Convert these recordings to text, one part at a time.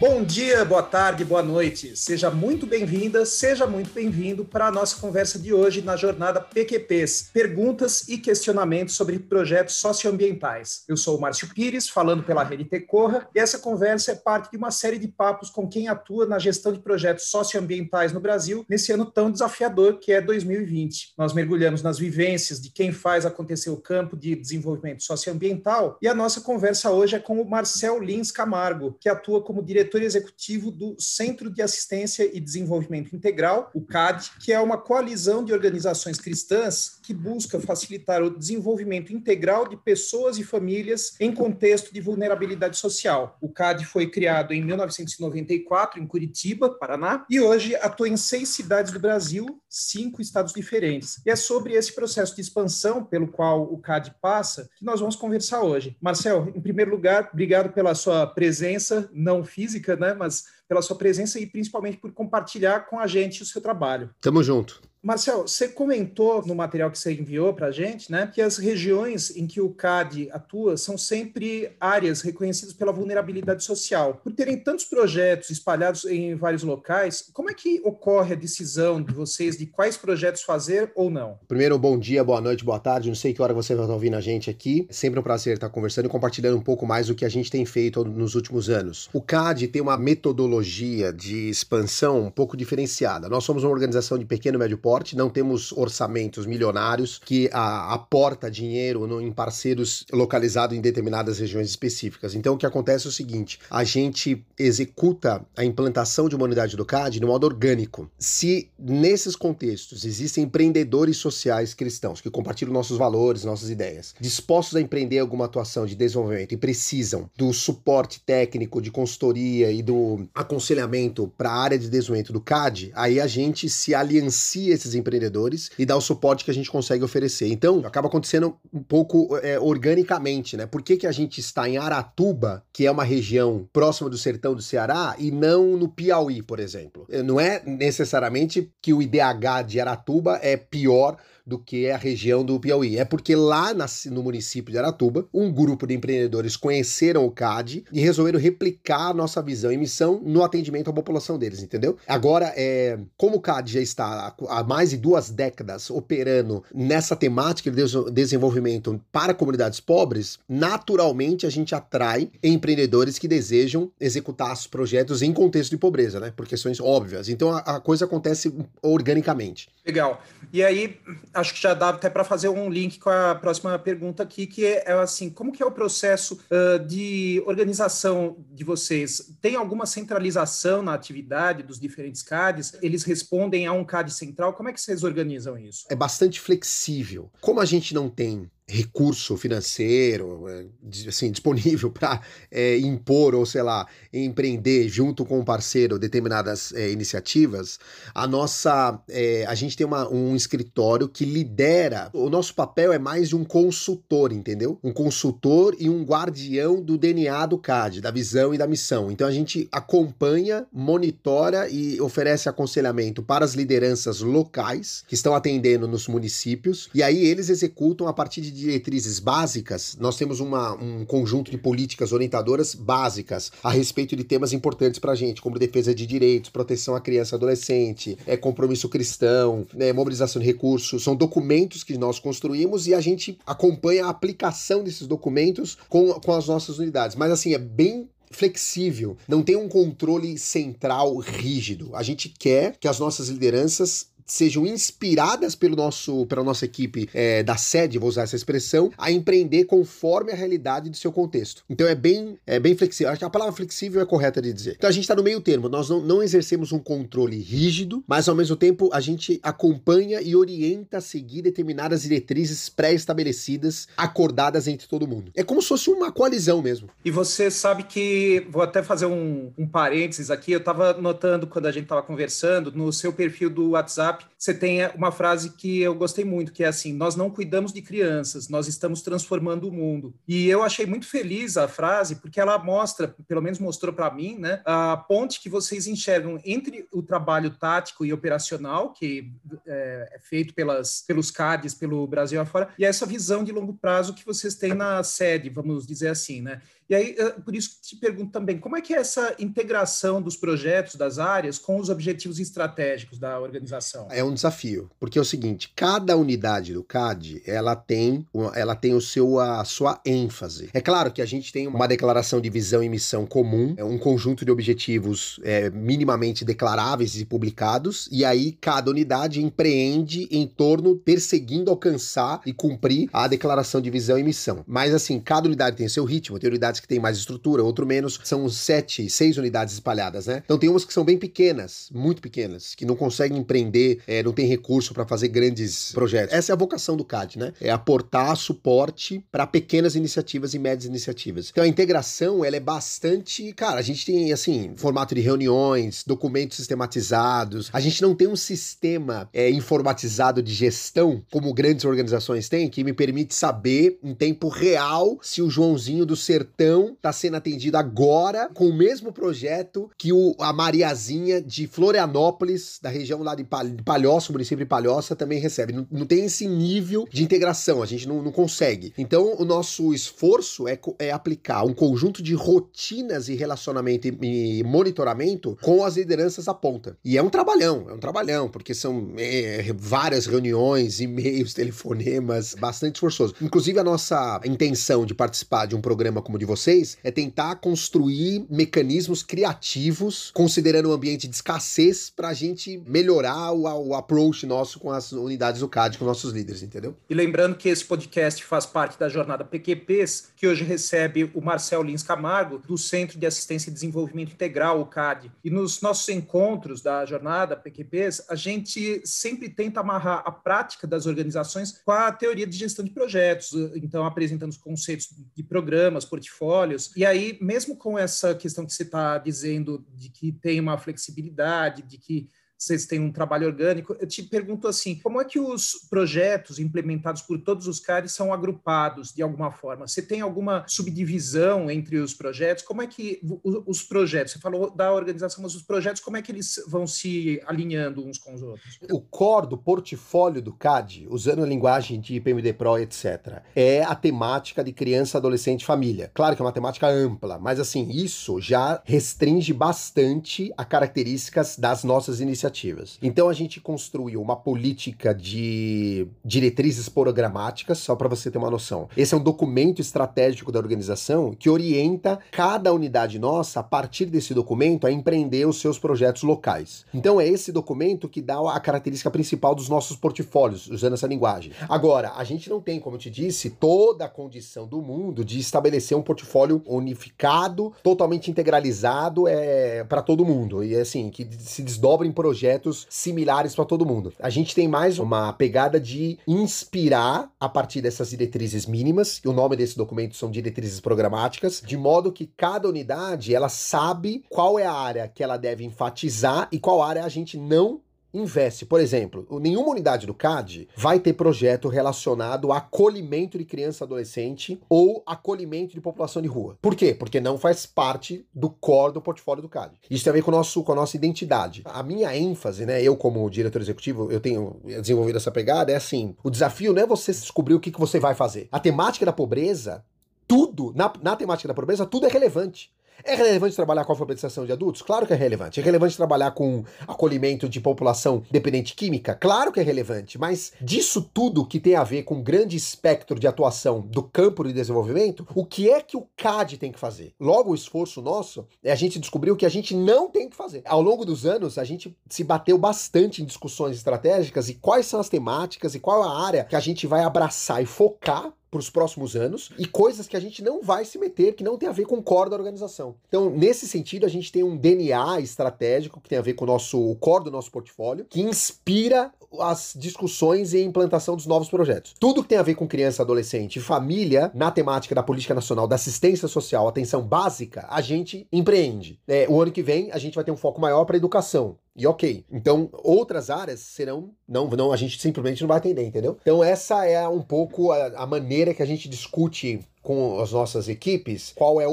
Bom dia, boa tarde, boa noite. Seja muito bem-vinda, seja muito bem-vindo para a nossa conversa de hoje na jornada PQPs, perguntas e questionamentos sobre projetos socioambientais. Eu sou o Márcio Pires, falando pela Rede Tecorra, e essa conversa é parte de uma série de papos com quem atua na gestão de projetos socioambientais no Brasil nesse ano tão desafiador que é 2020. Nós mergulhamos nas vivências de quem faz acontecer o campo de desenvolvimento socioambiental e a nossa conversa hoje é com o Marcel Lins Camargo, que atua como diretor diretor executivo do Centro de Assistência e Desenvolvimento Integral, o CAD, que é uma coalizão de organizações cristãs que busca facilitar o desenvolvimento integral de pessoas e famílias em contexto de vulnerabilidade social. O CAD foi criado em 1994 em Curitiba, Paraná, e hoje atua em seis cidades do Brasil, cinco estados diferentes. E é sobre esse processo de expansão pelo qual o CAD passa que nós vamos conversar hoje. Marcel, em primeiro lugar, obrigado pela sua presença não física né? Mas pela sua presença e principalmente por compartilhar com a gente o seu trabalho. Tamo junto. Marcel, você comentou no material que você enviou para a gente, né, que as regiões em que o CAD atua são sempre áreas reconhecidas pela vulnerabilidade social. Por terem tantos projetos espalhados em vários locais, como é que ocorre a decisão de vocês de quais projetos fazer ou não? Primeiro, bom dia, boa noite, boa tarde. Não sei que hora você vai estar ouvindo a gente aqui. É sempre um prazer estar conversando e compartilhando um pouco mais do que a gente tem feito nos últimos anos. O CAD tem uma metodologia de expansão um pouco diferenciada. Nós somos uma organização de pequeno e médio porte não temos orçamentos milionários que a, aporta dinheiro no, em parceiros localizados em determinadas regiões específicas. Então, o que acontece é o seguinte: a gente executa a implantação de uma unidade do CAD de modo orgânico. Se nesses contextos existem empreendedores sociais cristãos que compartilham nossos valores, nossas ideias, dispostos a empreender alguma atuação de desenvolvimento e precisam do suporte técnico, de consultoria e do aconselhamento para a área de desenvolvimento do CAD, aí a gente se aliancia esses empreendedores e dar o suporte que a gente consegue oferecer. Então, acaba acontecendo um pouco é, organicamente, né? Por que, que a gente está em Aratuba, que é uma região próxima do sertão do Ceará, e não no Piauí, por exemplo? Não é necessariamente que o IDH de Aratuba é pior do que a região do Piauí. É porque lá no município de Aratuba, um grupo de empreendedores conheceram o CAD e resolveram replicar a nossa visão e missão no atendimento à população deles, entendeu? Agora, é, como o CAD já está há mais de duas décadas operando nessa temática de desenvolvimento para comunidades pobres, naturalmente a gente atrai empreendedores que desejam executar os projetos em contexto de pobreza, né? Por questões óbvias. Então a, a coisa acontece organicamente. Legal. E aí, acho que já dá até para fazer um link com a próxima pergunta aqui, que é, assim, como que é o processo uh, de organização de vocês? Tem alguma centralização na atividade dos diferentes CADs? Eles respondem a um CAD central? Como é que vocês organizam isso? É bastante flexível. Como a gente não tem recurso financeiro é, assim, disponível para é, impor ou, sei lá, empreender junto com um parceiro determinadas é, iniciativas, a nossa. É, a gente tem uma, um escritório que lidera. O nosso papel é mais de um consultor, entendeu? Um consultor e um guardião do DNA do CAD, da visão e da missão. Então a gente acompanha, monitora e oferece aconselhamento para as lideranças locais que estão atendendo nos municípios, e aí eles executam a partir de diretrizes básicas, nós temos uma, um conjunto de políticas orientadoras básicas a respeito de temas importantes para a gente, como defesa de direitos, proteção à criança e adolescente, é, compromisso cristão, é, mobilização de recursos. São documentos que nós construímos e a gente acompanha a aplicação desses documentos com, com as nossas unidades. Mas assim, é bem flexível, não tem um controle central rígido. A gente quer que as nossas lideranças sejam inspiradas pelo nosso, pela nossa equipe é, da sede, vou usar essa expressão, a empreender conforme a realidade do seu contexto. Então é bem, é bem flexível. Acho que a palavra flexível é correta de dizer. Então a gente está no meio termo. Nós não, não exercemos um controle rígido, mas ao mesmo tempo a gente acompanha e orienta a seguir determinadas diretrizes pré-estabelecidas, acordadas entre todo mundo. É como se fosse uma coalizão mesmo. E você sabe que, vou até fazer um, um parênteses aqui, eu estava notando quando a gente estava conversando, no seu perfil do WhatsApp, Você tem uma frase que eu gostei muito, que é assim: nós não cuidamos de crianças, nós estamos transformando o mundo. E eu achei muito feliz a frase, porque ela mostra, pelo menos mostrou para mim, né, a ponte que vocês enxergam entre o trabalho tático e operacional, que é, é feito pelas, pelos CADs pelo Brasil afora, e essa visão de longo prazo que vocês têm na sede, vamos dizer assim, né? E aí, por isso te pergunto também, como é que é essa integração dos projetos, das áreas, com os objetivos estratégicos da organização? É um desafio, porque é o seguinte, cada unidade do CAD, ela tem, ela tem o seu, a sua ênfase. É claro que a gente tem uma declaração de visão e missão comum, é um conjunto de objetivos é, minimamente declaráveis e publicados, e aí cada unidade empreende em torno, perseguindo alcançar e cumprir a declaração de visão e missão. Mas assim, cada unidade tem seu ritmo, tem unidades que tem mais estrutura, outro menos. São sete, seis unidades espalhadas, né? Então tem umas que são bem pequenas, muito pequenas, que não conseguem empreender, é, não tem recurso para fazer grandes projetos. Essa é a vocação do CAD, né? É aportar suporte para pequenas iniciativas e médias iniciativas. Então a integração, ela é bastante, cara, a gente tem assim, formato de reuniões, documentos sistematizados. A gente não tem um sistema é, informatizado de gestão como grandes organizações têm, que me permite saber em tempo real se o Joãozinho do sertão está sendo atendido agora com o mesmo projeto que o, a Mariazinha de Florianópolis, da região lá de Palhoça, município de Palhoça, também recebe. Não, não tem esse nível de integração, a gente não, não consegue. Então, o nosso esforço é, é, aplicar um conjunto de rotinas e relacionamento e, e, monitoramento com as lideranças à ponta. E é um trabalhão, é um trabalhão, porque são é, várias reuniões, e-mails, telefonemas, bastante esforçoso. Inclusive, a nossa intenção de participar de um programa como o de vocês é tentar construir mecanismos criativos, considerando o ambiente de escassez, para a gente melhorar o, o approach nosso com as unidades do CAD, com nossos líderes, entendeu? E lembrando que esse podcast faz parte da jornada PQPs, que hoje recebe o Marcel Lins Camargo, do Centro de Assistência e Desenvolvimento Integral, o CAD. E nos nossos encontros da jornada PQPs, a gente sempre tenta amarrar a prática das organizações com a teoria de gestão de projetos, então apresentando os conceitos de programas, portfólios, portfólios. E aí, mesmo com essa questão que você está dizendo de que tem uma flexibilidade, de que vocês têm um trabalho orgânico. Eu te pergunto assim, como é que os projetos implementados por todos os CARES são agrupados de alguma forma? Você tem alguma subdivisão entre os projetos? Como é que os projetos, você falou da organização, mas os projetos, como é que eles vão se alinhando uns com os outros? O core do portfólio do CAD, usando a linguagem de PMD Pro, etc., é a temática de criança, adolescente e família. Claro que é uma temática ampla, mas assim, isso já restringe bastante a características das nossas iniciativas iniciativas. Então a gente construiu uma política de diretrizes programáticas, só para você ter uma noção. Esse é um documento estratégico da organização que orienta cada unidade nossa, a partir desse documento, a empreender os seus projetos locais. Então é esse documento que dá a característica principal dos nossos portfólios, usando essa linguagem. Agora, a gente não tem, como eu te disse, toda a condição do mundo de estabelecer um portfólio unificado, totalmente integralizado é, para todo mundo. E assim, que se desdobra em projetos projetos similares para todo mundo. A gente tem mais uma pegada de inspirar a partir dessas diretrizes mínimas, o nome desse documento são diretrizes programáticas, de modo que cada unidade ela sabe qual é a área que ela deve enfatizar e qual área a gente não investe. Por exemplo, nenhuma unidade do CAD vai ter projeto relacionado a acolhimento de criança e adolescente ou acolhimento de população de rua. Por quê? Porque não faz parte do core do portfólio do CAD. Isso tem a ver com, nosso, com a nossa identidade. A minha ênfase, né, eu como diretor executivo, eu tenho desenvolvido essa pegada, é assim, o desafio não é você descobrir o que, que você vai fazer. A temática da pobreza, tudo, na, na temática da pobreza, tudo é relevante. É relevante trabalhar com alfabetização de adultos? Claro que é relevante. É relevante trabalhar com acolhimento de população dependente química? Claro que é relevante. Mas disso tudo que tem a ver com um grande espectro de atuação do campo de desenvolvimento, o que é que o CAD tem que fazer? Logo, o esforço nosso é a gente descobrir o que a gente não tem que fazer. Ao longo dos anos, a gente se bateu bastante em discussões estratégicas e quais são as temáticas e qual a área que a gente vai abraçar e focar para os próximos anos e coisas que a gente não vai se meter, que não tem a ver com o core da organização. Então, nesse sentido, a gente tem um DNA estratégico que tem a ver com o nosso o core do nosso portfólio, que inspira as discussões e implantação dos novos projetos. Tudo que tem a ver com criança, adolescente, família, na temática da política nacional, da assistência social, atenção básica, a gente empreende. É, o ano que vem a gente vai ter um foco maior para educação. E ok. Então, outras áreas serão. Não, não, a gente simplesmente não vai atender, entendeu? Então, essa é um pouco a, a maneira que a gente discute com as nossas equipes qual é o,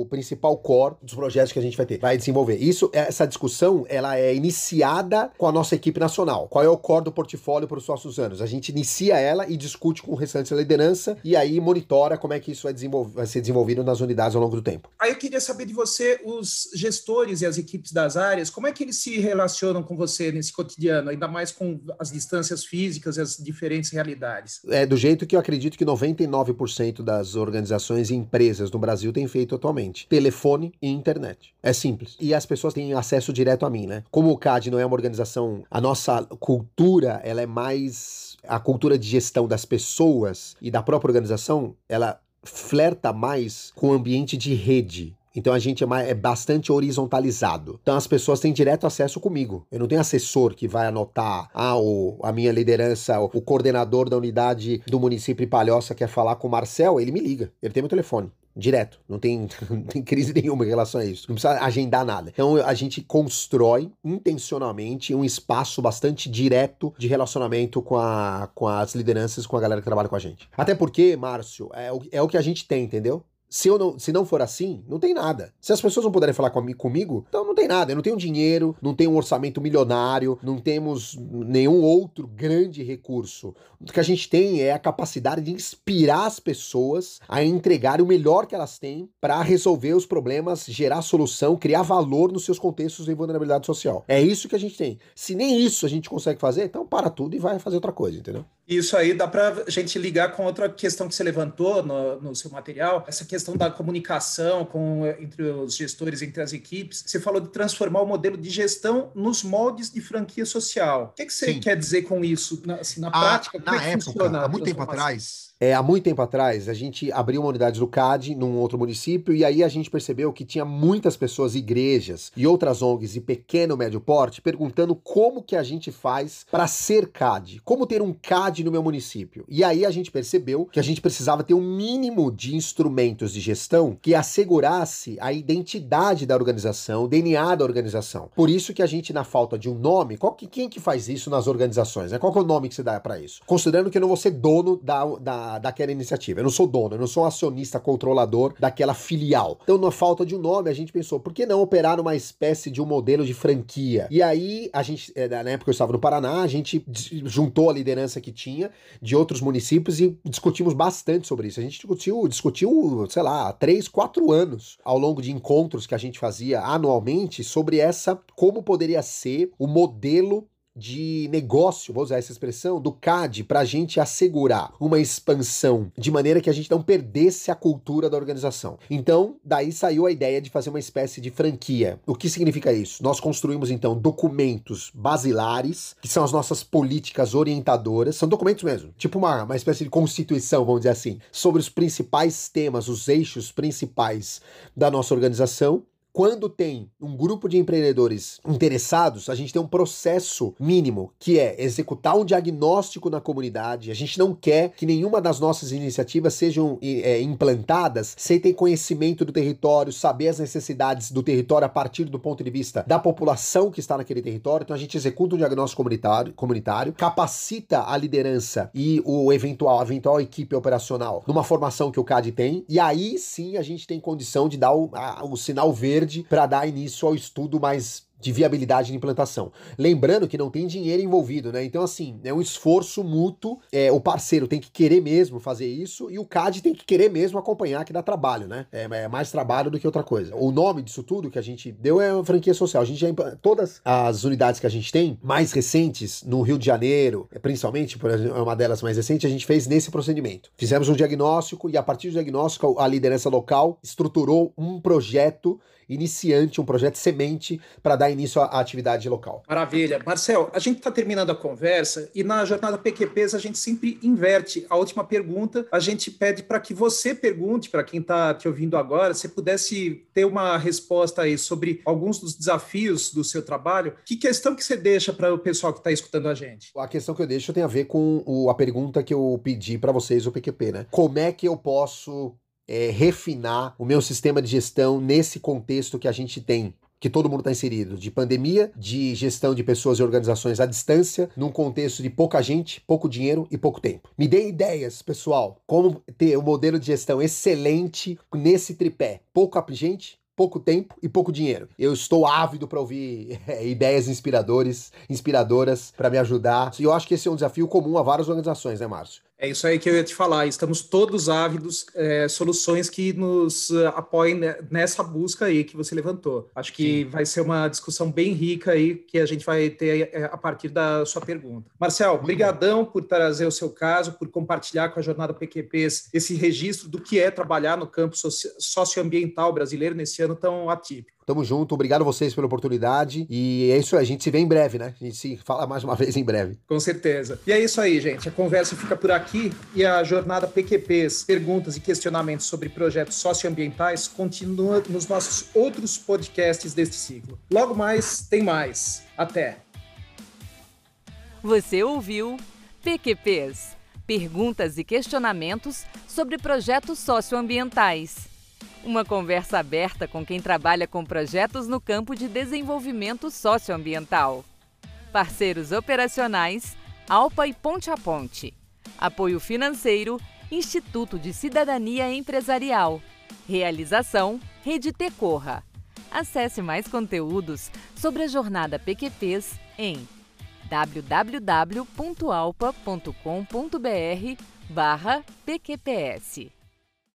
o, principal core dos projetos que a gente vai ter, vai desenvolver. Isso, essa discussão, ela é iniciada com a nossa equipe nacional. Qual é o core do portfólio para os próximos anos? A gente inicia ela e discute com o restante da liderança e aí monitora como é que isso vai, vai ser desenvolvido nas unidades ao longo do tempo. Aí eu queria saber de você, os gestores e as equipes das áreas, como é que eles se relacionam com você nesse cotidiano, ainda mais com as distâncias físicas e as diferentes realidades? É do jeito que eu acredito que 99% das organizações e empresas no Brasil têm feito atualmente: telefone e internet. É simples. E as pessoas têm acesso direto a mim, né? Como o CAD não é uma organização, a nossa cultura, ela é mais a cultura de gestão das pessoas e da própria organização, ela flerta mais com o ambiente de rede. Então a gente é, é, bastante horizontalizado. Então as pessoas têm direto acesso comigo. Eu não tenho assessor que vai anotar, ah, o, a minha liderança, o, o coordenador da unidade do município de Palhoça quer falar com o Marcel, ele me liga. Ele tem meu telefone. Direto, não tem, não tem crise nenhuma em relação a isso. Não precisa agendar nada. Então a gente constrói intencionalmente um espaço bastante direto de relacionamento com, a, com as lideranças, com a galera que trabalha com a gente. Até porque, Márcio, é o, é o que a gente tem, entendeu? Se, eu não, se não for assim, não tem nada. Se as pessoas não puderem falar comigo, então não tem nada. Eu não tenho dinheiro, não tenho um orçamento milionário, não temos nenhum outro grande recurso. O que a gente tem é a capacidade de inspirar as pessoas a entregar o melhor que elas têm para resolver os problemas, gerar solução, criar valor nos seus contextos de vulnerabilidade social. É isso que a gente tem. Se nem isso a gente consegue fazer, então para tudo e vai fazer outra coisa, entendeu? Isso aí dá para a gente ligar com outra questão que você levantou no, no, seu material, essa questão da comunicação com, entre os gestores, entre as equipes. Você falou de transformar o modelo de gestão nos moldes de franquia social. O que, que você Sim. quer dizer com isso? Na, assim, na a, prática, como na é época, funciona? Há muito tempo atrás, é, há muito tempo atrás, a gente abriu uma unidade do CAD num outro município e aí a gente percebeu que tinha muitas pessoas, igrejas e outras ONGs de pequeno médio porte perguntando como que a gente faz para ser CAD, como ter um CAD no meu município. E aí a gente percebeu que a gente precisava ter um mínimo de instrumentos de gestão que assegurasse a identidade da organização, o DNA da organização. Por isso que a gente, na falta de um nome, qual que, quem que faz isso nas organizações? Né? Qual que é o nome que você dá para isso? Considerando que eu não vou ser dono da, da daquela iniciativa. Eu não sou dono, eu não sou um acionista controlador daquela filial. Então, na falta de um nome, a gente pensou, por que não operar numa espécie de um modelo de franquia? E aí, a gente, é, na época eu estava no Paraná, a gente juntou a liderança que tinha de outros municípios e discutimos bastante sobre isso. A gente discutiu, discutiu, sei lá, três, quatro anos ao longo de encontros que a gente fazia anualmente sobre essa, como poderia ser o modelo de negócio, vou usar essa expressão, do CAD para a gente assegurar uma expansão de maneira que a gente não perdesse a cultura da organização. Então, daí saiu a ideia de fazer uma espécie de franquia. O que significa isso? Nós construímos então documentos basilares, que são as nossas políticas orientadoras, são documentos mesmo, tipo uma, uma espécie de constituição, vamos dizer assim, sobre os principais temas, os eixos principais da nossa organização quando tem um grupo de empreendedores interessados, a gente tem um processo mínimo, que é executar um diagnóstico na comunidade. A gente não quer que nenhuma das nossas iniciativas sejam é, implantadas sem ter conhecimento do território, saber as necessidades do território a partir do ponto de vista da população que está naquele território. Então a gente executa um diagnóstico comunitário, comunitário capacita a liderança e o eventual, a eventual equipe operacional numa formação que o CAD tem, e aí sim a gente tem condição de dar o, a, o sinal verde verde para dar início ao estudo mais de viabilidade de implantação. Lembrando que não tem dinheiro envolvido, né? Então, assim, é um esforço mútuo. É, o parceiro tem que querer mesmo fazer isso e o CAD tem que querer mesmo acompanhar, que dá trabalho, né? É, é mais trabalho do que outra coisa. O nome disso tudo que a gente deu é franquia social. A gente já todas as unidades que a gente tem, mais recentes, no Rio de Janeiro, principalmente, por exemplo, é uma delas mais recente, a gente fez nesse procedimento. Fizemos um diagnóstico e a partir do diagnóstico a liderança local estruturou um projeto iniciante, um projeto semente para dar início à atividade local. Maravilha. Marcel, a gente está terminando a conversa e na jornada PQPs a gente sempre inverte. A última pergunta a gente pede para que você pergunte, para quem está te ouvindo agora, se pudesse ter uma resposta aí sobre alguns dos desafios do seu trabalho, que questão que você deixa para o pessoal que está escutando a gente? A questão que eu deixo tem a ver com o, a pergunta que eu pedi para vocês, o PQP, né? Como é que eu posso é, refinar o meu sistema de gestão nesse contexto que a gente tem que todo mundo está inserido, de pandemia, de gestão de pessoas e organizações à distância, num contexto de pouca gente, pouco dinheiro e pouco tempo. Me dê ideias, pessoal, como ter um modelo de gestão excelente nesse tripé. Pouca gente, pouco tempo e pouco dinheiro. Eu estou ávido para ouvir é, ideias inspiradores, inspiradoras para me ajudar. E eu acho que esse é um desafio comum a várias organizações, né, Márcio? É isso aí que eu ia te falar. Estamos todos ávidos, é, soluções que nos uh, apoiem nessa busca aí que você levantou. Acho que Sim. vai ser uma discussão bem rica aí que a gente vai ter é, a partir da sua pergunta. Marcel, brigadão por trazer o seu caso, por compartilhar com a Jornada PQPs esse registro do que é trabalhar no campo socioambiental brasileiro nesse ano tão atípico. Tamo junto, obrigado a vocês pela oportunidade. E é isso aí, a gente se vê em breve, né? A gente se fala mais uma vez em breve. Com certeza. E é isso aí, gente. A conversa fica por aqui e a jornada PQPs, perguntas e questionamentos sobre projetos socioambientais, continua nos nossos outros podcasts deste ciclo. Logo mais, tem mais. Até! Você ouviu PQPs perguntas e questionamentos sobre projetos socioambientais. Uma conversa aberta com quem trabalha com projetos no campo de desenvolvimento socioambiental. Parceiros operacionais: Alpa e Ponte a Ponte. Apoio financeiro: Instituto de Cidadania Empresarial. Realização: Rede Tecorra. Acesse mais conteúdos sobre a jornada PQPs em www.alpa.com.br/pqps.